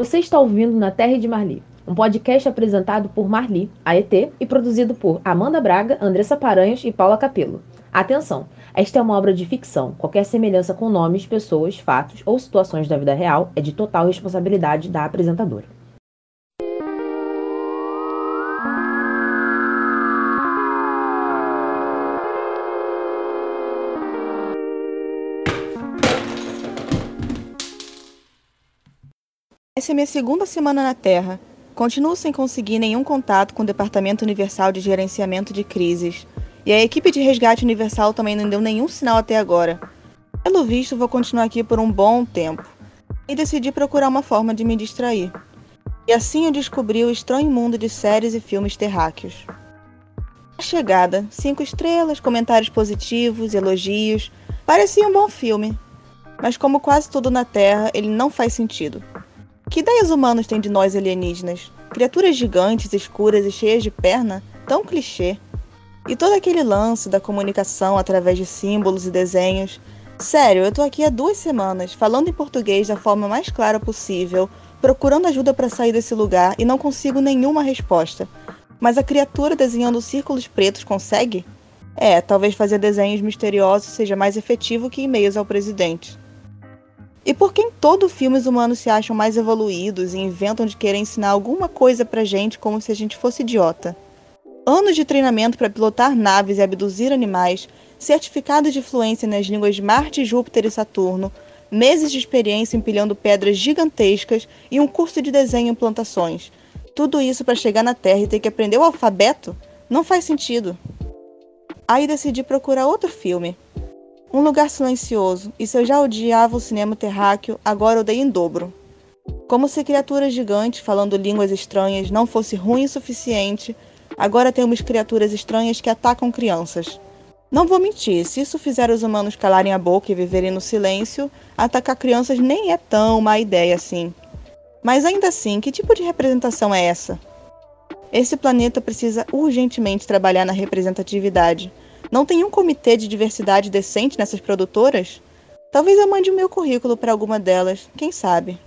Você está ouvindo Na Terra de Marli, um podcast apresentado por Marli, a ET, e produzido por Amanda Braga, Andressa Paranhos e Paula Capello. Atenção! Esta é uma obra de ficção. Qualquer semelhança com nomes, pessoas, fatos ou situações da vida real é de total responsabilidade da apresentadora. Essa é minha segunda semana na Terra. Continuo sem conseguir nenhum contato com o Departamento Universal de Gerenciamento de Crises. E a equipe de resgate universal também não deu nenhum sinal até agora. Pelo visto, vou continuar aqui por um bom tempo. E decidi procurar uma forma de me distrair. E assim eu descobri o estranho mundo de séries e filmes terráqueos. A chegada, cinco estrelas, comentários positivos, elogios. Parecia um bom filme. Mas como quase tudo na Terra, ele não faz sentido. Que ideias humanos têm de nós alienígenas? Criaturas gigantes, escuras e cheias de perna? Tão clichê. E todo aquele lance da comunicação através de símbolos e desenhos. Sério, eu tô aqui há duas semanas, falando em português da forma mais clara possível, procurando ajuda para sair desse lugar e não consigo nenhuma resposta. Mas a criatura desenhando círculos pretos consegue? É, talvez fazer desenhos misteriosos seja mais efetivo que e-mails ao presidente. E por que em todo filme os humanos se acham mais evoluídos e inventam de querer ensinar alguma coisa pra gente como se a gente fosse idiota? Anos de treinamento para pilotar naves e abduzir animais, certificados de fluência nas línguas Marte, Júpiter e Saturno, meses de experiência empilhando pedras gigantescas e um curso de desenho em plantações. Tudo isso para chegar na Terra e ter que aprender o alfabeto? Não faz sentido. Aí decidi procurar outro filme, um lugar silencioso, e se eu já odiava o cinema terráqueo, agora odeio em dobro. Como se criaturas gigantes falando línguas estranhas não fosse ruim o suficiente, agora temos criaturas estranhas que atacam crianças. Não vou mentir, se isso fizer os humanos calarem a boca e viverem no silêncio, atacar crianças nem é tão má ideia assim. Mas ainda assim, que tipo de representação é essa? Esse planeta precisa urgentemente trabalhar na representatividade não tem um comitê de diversidade decente nessas produtoras? Talvez eu mande o meu currículo para alguma delas, quem sabe?